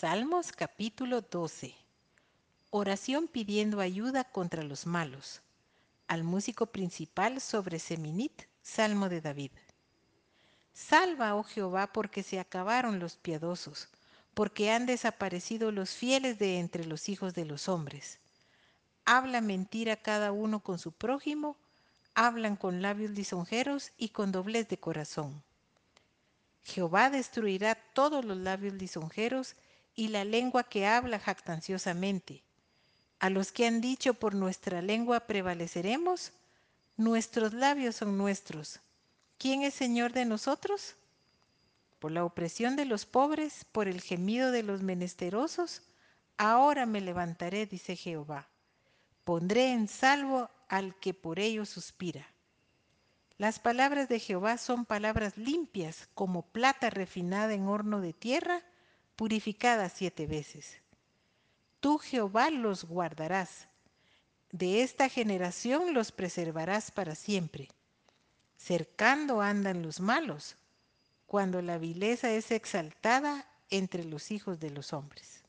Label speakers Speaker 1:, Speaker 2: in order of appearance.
Speaker 1: Salmos capítulo 12. Oración pidiendo ayuda contra los malos. Al músico principal sobre Seminit, Salmo de David. Salva, oh Jehová, porque se acabaron los piadosos, porque han desaparecido los fieles de entre los hijos de los hombres. Habla mentira cada uno con su prójimo, hablan con labios lisonjeros y con doblez de corazón. Jehová destruirá todos los labios lisonjeros y la lengua que habla jactanciosamente. A los que han dicho por nuestra lengua prevaleceremos, nuestros labios son nuestros. ¿Quién es Señor de nosotros? Por la opresión de los pobres, por el gemido de los menesterosos, ahora me levantaré, dice Jehová. Pondré en salvo al que por ello suspira. Las palabras de Jehová son palabras limpias como plata refinada en horno de tierra, purificada siete veces. Tú, Jehová, los guardarás. De esta generación los preservarás para siempre. Cercando andan los malos, cuando la vileza es exaltada entre los hijos de los hombres.